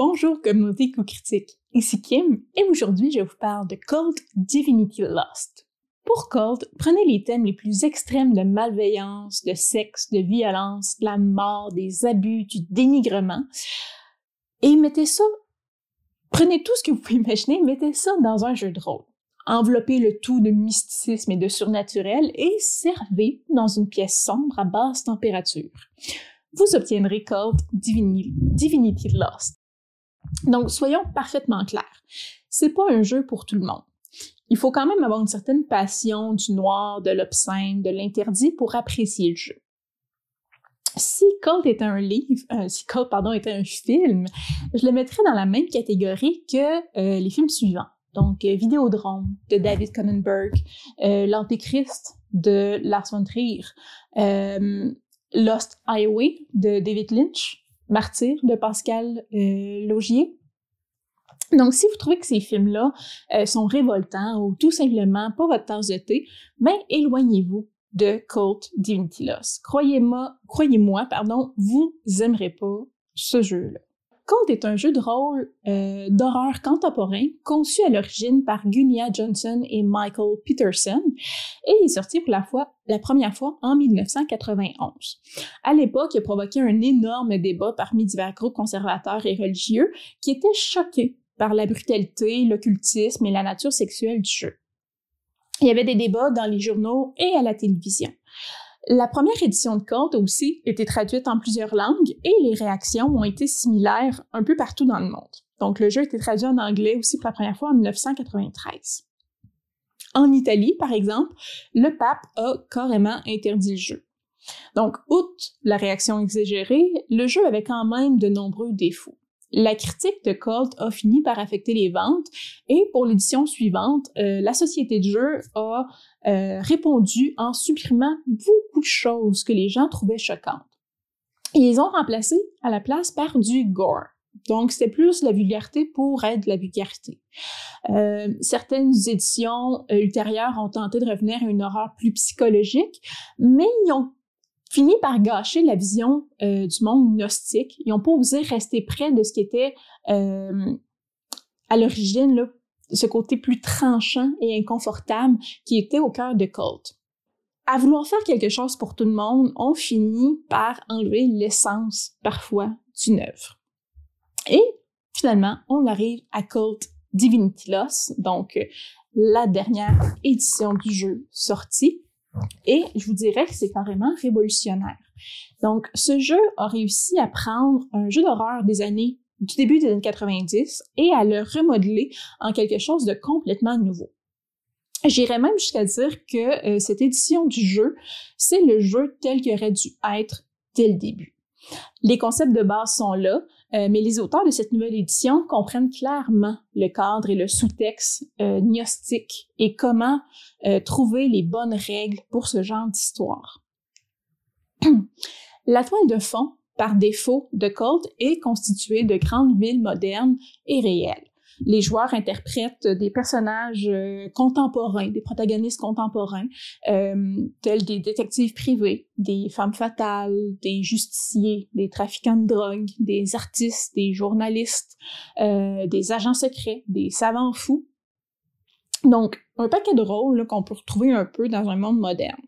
Bonjour communauté co-critique, ici Kim et aujourd'hui je vous parle de Cult Divinity Lost. Pour Cult, prenez les thèmes les plus extrêmes de malveillance, de sexe, de violence, de la mort, des abus, du dénigrement et mettez ça, prenez tout ce que vous pouvez imaginer, mettez ça dans un jeu de rôle. Enveloppez le tout de mysticisme et de surnaturel et servez dans une pièce sombre à basse température. Vous obtiendrez Cult Divinity Lost. Donc, soyons parfaitement clairs. C'est pas un jeu pour tout le monde. Il faut quand même avoir une certaine passion du noir, de l'obscène, de l'interdit pour apprécier le jeu. Si Cult était un livre, euh, si pardon, était un film, je le mettrais dans la même catégorie que euh, les films suivants. Donc, euh, Vidéodrome de David Cronenberg, L'Antéchrist de Lars von Trier, Lost Highway de David Lynch, Martyr de Pascal euh, Logier. Donc, si vous trouvez que ces films-là euh, sont révoltants ou tout simplement pas votre tasse de thé, ben éloignez-vous de Cult Divinity. Croyez-moi, croyez-moi, pardon, vous aimerez pas ce jeu-là. Cult est un jeu de rôle euh, d'horreur contemporain conçu à l'origine par Gunia Johnson et Michael Peterson et il est sorti pour la, fois, la première fois en 1991. À l'époque, il a provoqué un énorme débat parmi divers groupes conservateurs et religieux qui étaient choqués par la brutalité, l'occultisme et la nature sexuelle du jeu. Il y avait des débats dans les journaux et à la télévision. La première édition de Cult a aussi été traduite en plusieurs langues et les réactions ont été similaires un peu partout dans le monde. Donc, le jeu a été traduit en anglais aussi pour la première fois en 1993. En Italie, par exemple, le pape a carrément interdit le jeu. Donc, outre la réaction exagérée, le jeu avait quand même de nombreux défauts. La critique de Cult a fini par affecter les ventes et pour l'édition suivante, euh, la société de jeu a euh, répondu en supprimant beaucoup de choses que les gens trouvaient choquantes. Et ils ont remplacé à la place par du gore. Donc, c'était plus la vulgarité pour être la vulgarité. Euh, certaines éditions ultérieures ont tenté de revenir à une horreur plus psychologique, mais ils ont fini par gâcher la vision euh, du monde gnostique. Ils n'ont pas osé rester près de ce qui était euh, à l'origine ce côté plus tranchant et inconfortable qui était au cœur de Cult. À vouloir faire quelque chose pour tout le monde, on finit par enlever l'essence parfois d'une œuvre. Et finalement, on arrive à Cult Divinity Lost, donc la dernière édition du jeu sortie, et je vous dirais que c'est carrément révolutionnaire. Donc, ce jeu a réussi à prendre un jeu d'horreur des années du début des années 90 et à le remodeler en quelque chose de complètement nouveau. J'irais même jusqu'à dire que euh, cette édition du jeu, c'est le jeu tel qu'il aurait dû être dès le début. Les concepts de base sont là, euh, mais les auteurs de cette nouvelle édition comprennent clairement le cadre et le sous-texte euh, gnostique et comment euh, trouver les bonnes règles pour ce genre d'histoire. La toile de fond, par défaut de Cult, est constituée de grandes villes modernes et réelles les joueurs interprètent des personnages euh, contemporains, des protagonistes contemporains, euh, tels des détectives privés, des femmes fatales, des justiciers, des trafiquants de drogue, des artistes, des journalistes, euh, des agents secrets, des savants fous. Donc, un paquet de rôles qu'on peut retrouver un peu dans un monde moderne.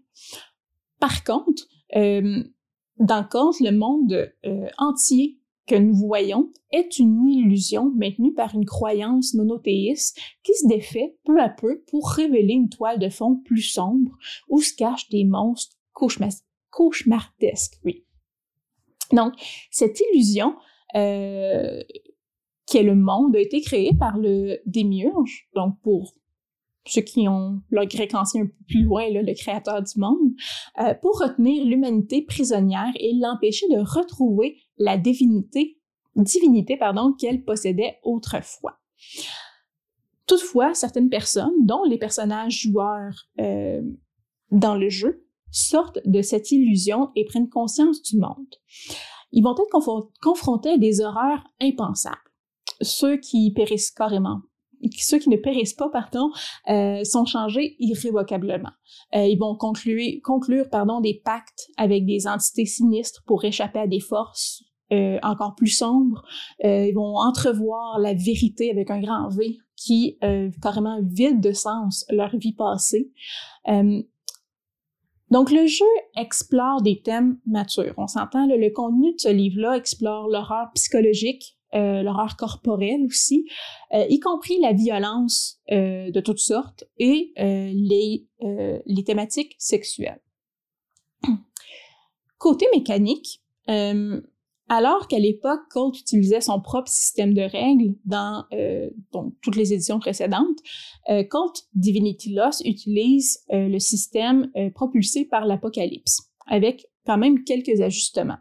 Par contre, dans compte, le monde entier que nous voyons est une illusion maintenue par une croyance monothéiste qui se défait peu à peu pour révéler une toile de fond plus sombre où se cachent des monstres cauchemardesques. Oui. Donc, cette illusion euh, qui est le monde a été créée par le démiurge, donc pour ceux qui ont le grec ancien un peu plus loin, le créateur du monde, euh, pour retenir l'humanité prisonnière et l'empêcher de retrouver la divinité, divinité pardon, qu'elle possédait autrefois. Toutefois, certaines personnes, dont les personnages joueurs euh, dans le jeu, sortent de cette illusion et prennent conscience du monde. Ils vont être confrontés à des horreurs impensables. Ceux qui périssent carrément ceux qui ne périssent pas, pardon, euh, sont changés irrévocablement. Euh, ils vont conclure, conclure pardon, des pactes avec des entités sinistres pour échapper à des forces euh, encore plus sombres. Euh, ils vont entrevoir la vérité avec un grand V qui carrément vide de sens leur vie passée. Donc, le jeu explore des thèmes matures. On s'entend, le contenu de ce livre-là explore l'horreur psychologique, euh, l'horreur corporelle aussi, euh, y compris la violence euh, de toutes sortes et les, les thématiques sexuelles. Côté mécanique, alors qu'à l'époque, Colt utilisait son propre système de règles dans donc, toutes les éditions précédentes, Colt Divinity Lost utilise le système propulsé par l'Apocalypse, avec quand même quelques ajustements.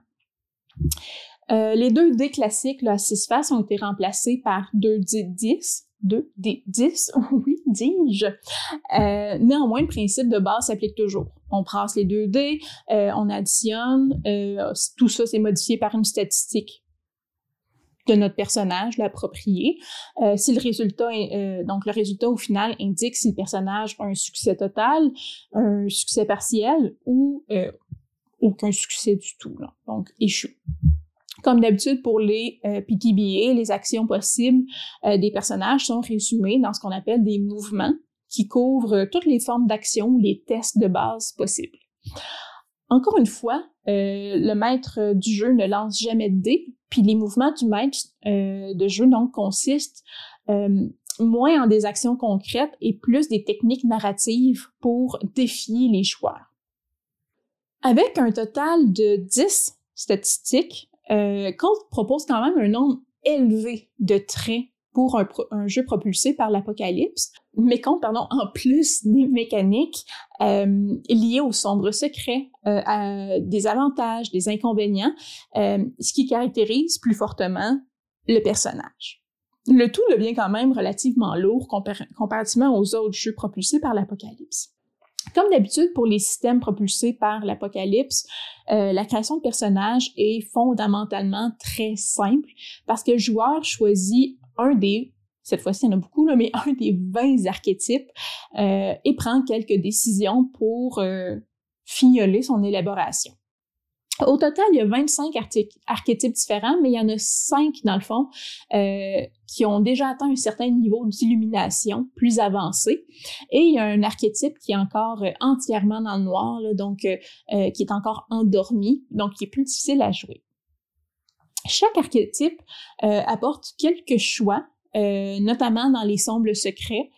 Euh, les deux dés classiques, là, à six faces, ont été remplacés par deux dés 10. Deux dés 10, oui, dis-je. Euh, néanmoins, le principe de base s'applique toujours. On brasse les deux dés, euh, on additionne, tout ça c'est modifié par une statistique de notre personnage, l'approprié. si le résultat est, donc le résultat au final indique si le personnage a un succès total, un succès partiel ou aucun succès du tout, là, donc échoue. Comme d'habitude pour les euh, les actions possibles euh, des personnages sont résumées dans ce qu'on appelle des mouvements qui couvrent euh, toutes les formes d'action les tests de base possibles. Encore une fois, euh, le maître du jeu ne lance jamais de dés, puis les mouvements du maître de jeu donc consistent moins en des actions concrètes et plus des techniques narratives pour défier les joueurs. Avec un total de 10 statistiques, euh, propose quand même un nombre élevé de traits pour un, jeu propulsé par l'apocalypse, mais compte, pardon, en plus des mécaniques euh, liées au sombre secret, euh, des avantages, des inconvénients, euh, ce qui caractérise plus fortement le personnage. Le tout devient quand même relativement lourd comparativement aux autres jeux propulsés par l'apocalypse. Comme d'habitude pour les systèmes propulsés par l'apocalypse, euh, la création de personnages est fondamentalement très simple parce que le joueur choisit un des, cette fois-ci il y en a beaucoup, là, mais un des 20 archétypes euh, et prend quelques décisions pour euh, fignoler son élaboration. Au total, il y a 25 archétypes différents, mais il y en a 5 dans le fond euh, qui ont déjà atteint un certain niveau d'illumination plus avancé. Et il y a un archétype qui est encore euh, entièrement dans le noir, donc euh, qui est encore endormi, donc qui est plus difficile à jouer. Chaque archétype apporte quelques choix, notamment dans les sombres secrets,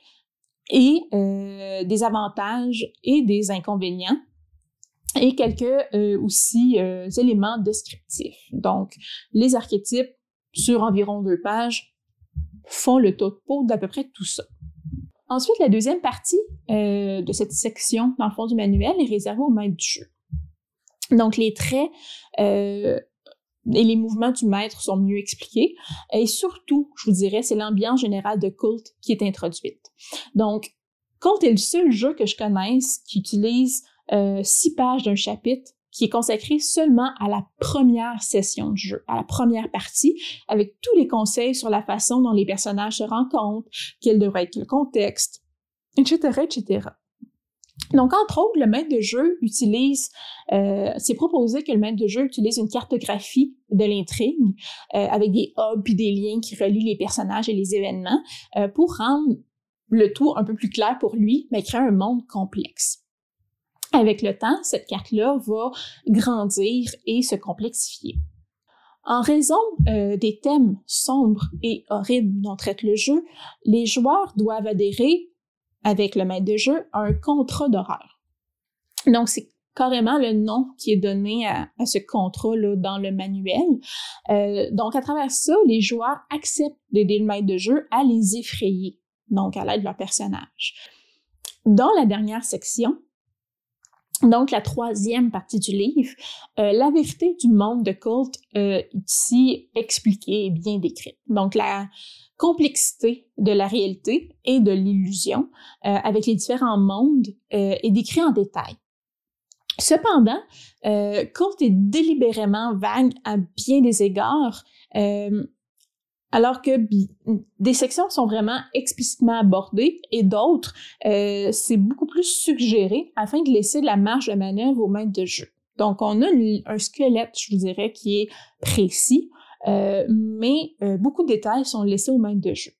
et des avantages et des inconvénients et quelques euh, aussi euh, éléments descriptifs. Donc, les archétypes sur environ deux pages font le topo d'à peu près tout ça. Ensuite, la deuxième partie euh, de cette section, dans le fond du manuel, est réservée au maître du jeu. Donc, les traits et les mouvements du maître sont mieux expliqués. Et surtout, je vous dirais, c'est l'ambiance générale de Cult qui est introduite. Donc, Cult est le seul jeu que je connaisse qui utilise euh, six pages d'un chapitre qui est consacré seulement à la première session du jeu, à la première partie, avec tous les conseils sur la façon dont les personnages se rencontrent, quel devrait être le contexte, etc., etc. Donc, entre autres, le maître de jeu utilise, euh, c'est proposé que le maître de jeu utilise une cartographie de l'intrigue euh, avec des hubs et des liens qui relient les personnages et les événements euh, pour rendre le tout un peu plus clair pour lui, mais créer un monde complexe. Avec le temps, cette carte-là va grandir et se complexifier. En raison euh, des thèmes sombres et horribles dont traite le jeu, les joueurs doivent adhérer, avec le maître de jeu, à un contrat d'horreur. Donc, c'est carrément le nom qui est donné à, ce contrat-là dans le manuel. Euh, donc, à travers ça, les joueurs acceptent d'aider le maître de jeu à les effrayer, donc à l'aide de leur personnage. Dans la dernière section, donc, la troisième partie du livre, euh, la vérité du monde de Colt euh, ici expliquée et bien décrite. Donc, la complexité de la réalité et de l'illusion euh, avec les différents mondes euh, est décrit en détail. Cependant, euh, Colt est délibérément vague à bien des égards alors que des sections sont vraiment explicitement abordées et d'autres, euh, c'est beaucoup plus suggéré afin de laisser de la marge de manœuvre aux maîtres de jeu. Donc, on a un squelette, je vous dirais, qui est précis, euh, mais euh, beaucoup de détails sont laissés au maître de jeu.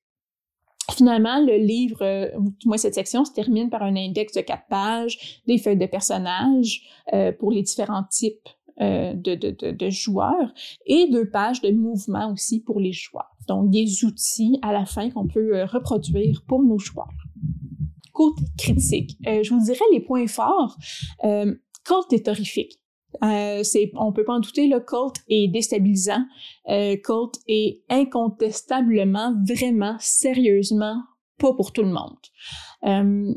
Finalement, le livre, euh, du moins cette section, se termine par un index de quatre pages, des feuilles de personnages euh, pour les différents types euh, de, de, de, joueurs et deux pages de mouvements aussi pour les joueurs. Donc, des outils à la fin qu'on peut reproduire pour nos joueurs. Côté critique, je vous dirais les points forts. Euh, est horrifique. Euh, c'est, on peut pas en douter, le cult est déstabilisant. Euh, cult est incontestablement, vraiment, sérieusement, pas pour tout le monde. Euh,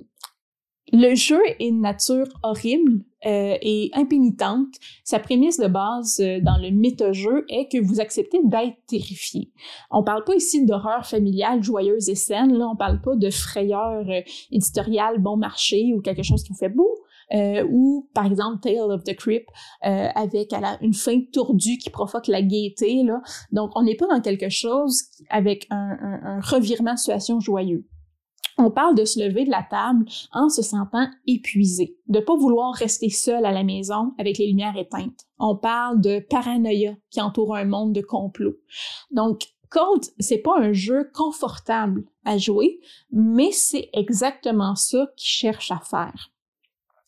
le jeu est une nature horrible euh, et impénitente. Sa prémisse de base euh, dans le mythe-jeu est que vous acceptez d'être terrifié. On parle pas ici d'horreur familiale joyeuse et saine, là, on parle pas de frayeur euh, éditoriale bon marché ou quelque chose qui vous fait beau. Euh, ou par exemple Tale of the Crypt euh, avec une fin tordue qui provoque la gaieté là. Donc on n'est pas dans quelque chose avec un, un, un revirement de situation joyeux. On parle de se lever de la table en se sentant épuisé, de pas vouloir rester seul à la maison avec les lumières éteintes. On parle de paranoïa qui entoure un monde de complot. Donc, Code, c'est pas un jeu confortable à jouer, mais c'est exactement ça qu'il cherche à faire.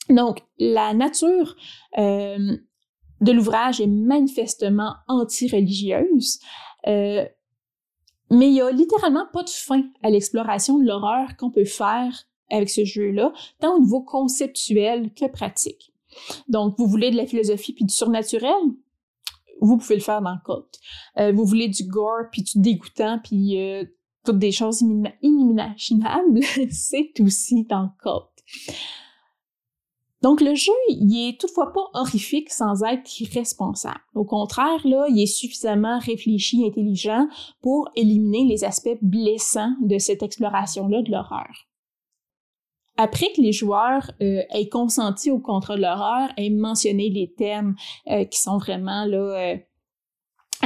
Donc, la nature euh, de l'ouvrage est manifestement anti-religieuse, euh, mais il y a littéralement pas de fin à l'exploration de l'horreur qu'on peut faire avec ce jeu-là, tant au niveau conceptuel que pratique. Donc, vous voulez de la philosophie puis du surnaturel? Vous pouvez le faire dans Cult. Euh, vous voulez du gore puis du dégoûtant puis euh, toutes des choses inimaginables? C'est aussi dans Cult. Donc le jeu, il est toutefois pas horrifique sans être irresponsable. Au contraire, là, il est suffisamment réfléchi, intelligent pour éliminer les aspects blessants de cette exploration-là de l'horreur. Après que les joueurs euh, aient consenti au contrat de l'horreur, aient mentionné les thèmes euh, qui sont vraiment là euh,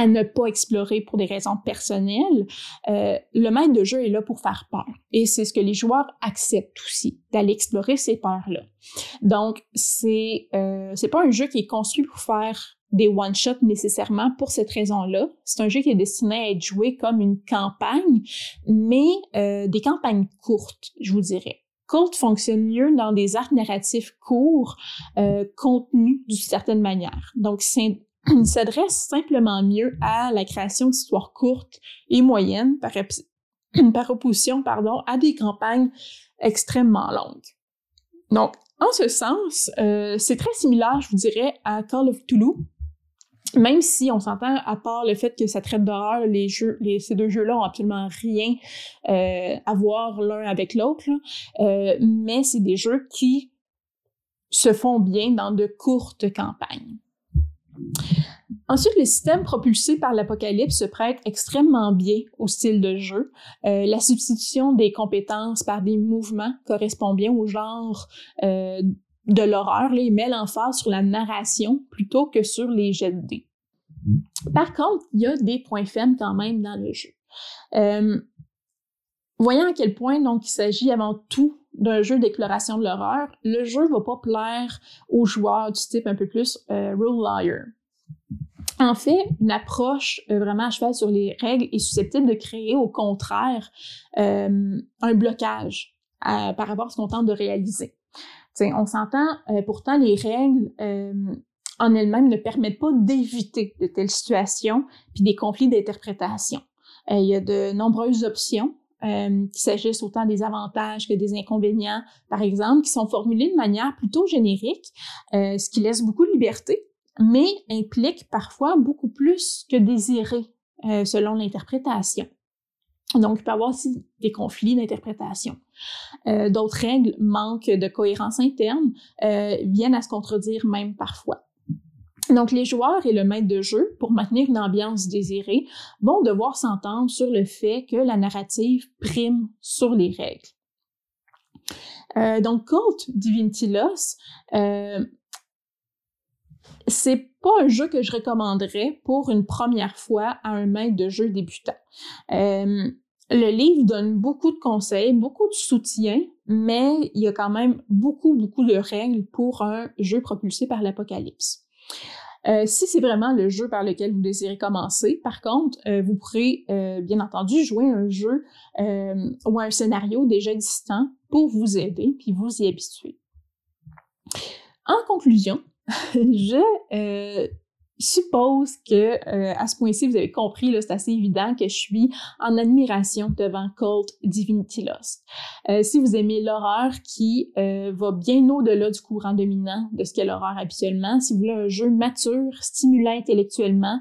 à ne pas explorer pour des raisons personnelles, euh, le maître de jeu est là pour faire peur. Et c'est ce que les joueurs acceptent aussi, d'aller explorer ces peurs-là. Donc, c'est euh, c'est pas un jeu qui est construit pour faire des one-shots nécessairement pour cette raison-là. C'est un jeu qui est destiné à être joué comme une campagne, mais euh, des campagnes courtes, je vous dirais. Courtes fonctionne mieux dans des arcs narratifs courts, euh, contenus d'une certaine manière. Donc, c'est s'adresse simplement mieux à la création d'histoires courtes et moyennes par, opposition pardon, à des campagnes extrêmement longues. Donc, en ce sens, euh, c'est très similaire, je vous dirais, à Call of Toulouse, même si on s'entend, à part le fait que ça traite d'horreur, les jeux, les, ces deux jeux-là ont absolument rien euh, à voir l'un avec l'autre, euh, mais c'est des jeux qui se font bien dans de courtes campagnes. Ensuite, le système propulsé par l'apocalypse se prête extrêmement bien au style de jeu. Euh, la substitution des compétences par des mouvements correspond bien au genre euh, de l'horreur. Il met l'emphase sur la narration plutôt que sur les jets de dés. Par contre, il y a des points faibles quand même dans le jeu. Euh, voyant à quel point donc il s'agit avant tout d'un jeu d'exploration de l'horreur, le jeu va pas plaire aux joueurs du type un peu plus euh, rule liar. En fait, une approche euh, vraiment à cheval sur les règles est susceptible de créer au contraire euh, un blocage par rapport à ce qu'on tente de réaliser. T'sais, on s'entend, pourtant les règles en elles-mêmes ne permettent pas d'éviter de telles situations puis des conflits d'interprétation. il y a de nombreuses options euh, qu'il s'agisse autant des avantages que des inconvénients, par exemple, qui sont formulés de manière plutôt générique, euh, ce qui laisse beaucoup de liberté, mais implique parfois beaucoup plus que désiré euh, selon l'interprétation. Donc, il peut y avoir aussi des conflits d'interprétation. Euh, D'autres règles manquent de cohérence interne, euh, viennent à se contredire même parfois. Donc, les joueurs et le maître de jeu, pour maintenir une ambiance désirée, vont devoir s'entendre sur le fait que la narrative prime sur les règles. Euh, donc, Cult Divinity Lost, euh, c'est pas un jeu que je recommanderais pour une première fois à un maître de jeu débutant. Euh, le livre donne beaucoup de conseils, beaucoup de soutien, mais il y a quand même beaucoup, beaucoup de règles pour un jeu propulsé par l'apocalypse. Euh, si c'est vraiment le jeu par lequel vous désirez commencer, par contre, euh, vous pourrez euh, bien entendu jouer un jeu ou un scénario déjà existant pour vous aider puis vous y habituer. En conclusion, je suppose que euh, à ce point-ci, vous avez compris, c'est assez évident que je suis en admiration devant Cult Divinity Lost. Euh, si vous aimez l'horreur qui euh, va bien au-delà du courant dominant de ce qu'est l'horreur habituellement, si vous voulez un jeu mature, stimulant intellectuellement,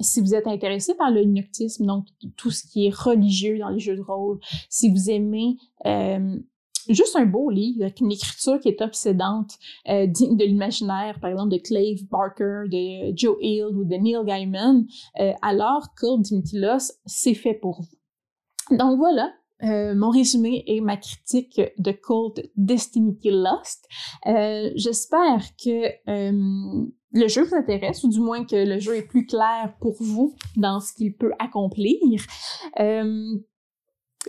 si vous êtes intéressé par le noctisme, donc tout ce qui est religieux dans les jeux de rôle, si vous aimez juste un beau livre avec une écriture qui est obsédante, euh, digne de l'imaginaire, par exemple de Clive Barker, de Joe Hill ou de Neil Gaiman, euh, alors Cult Divinity Lost, c'est fait pour vous. Donc voilà, euh, mon résumé et ma critique de Cult Destiny Lost. Euh, J'espère que le jeu vous intéresse, ou du moins que le jeu est plus clair pour vous dans ce qu'il peut accomplir.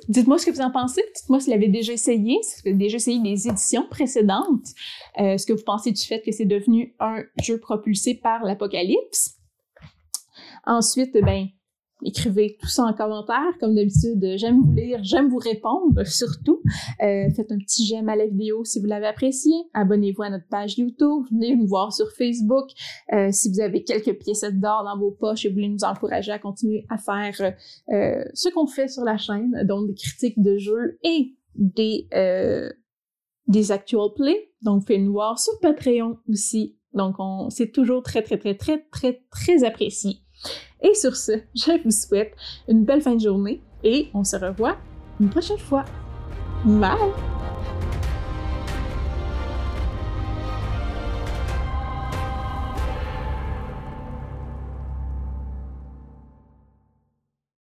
Dites-moi ce que vous en pensez. Dites-moi si vous l'avez déjà essayé, si vous avez déjà essayé des éditions précédentes. Euh, ce que vous pensez du fait que c'est devenu un jeu propulsé par l'apocalypse? Ensuite, ben, Écrivez tout ça en commentaire. Comme d'habitude, j'aime vous lire, j'aime vous répondre surtout. Euh, faites un petit j'aime à la vidéo si vous l'avez apprécié. Abonnez-vous à notre page YouTube. Venez nous voir sur Facebook. Euh, si vous avez quelques piécettes d'or dans vos poches et vous voulez nous encourager à continuer à faire euh, ce qu'on fait sur la chaîne, donc des critiques de jeux et des, des actual plays. Donc, faites nous voir sur Patreon aussi. Donc, c'est toujours très, très, très, très, très, très apprécié. Et sur ce, je vous souhaite une belle fin de journée et on se revoit une prochaine fois. Bye!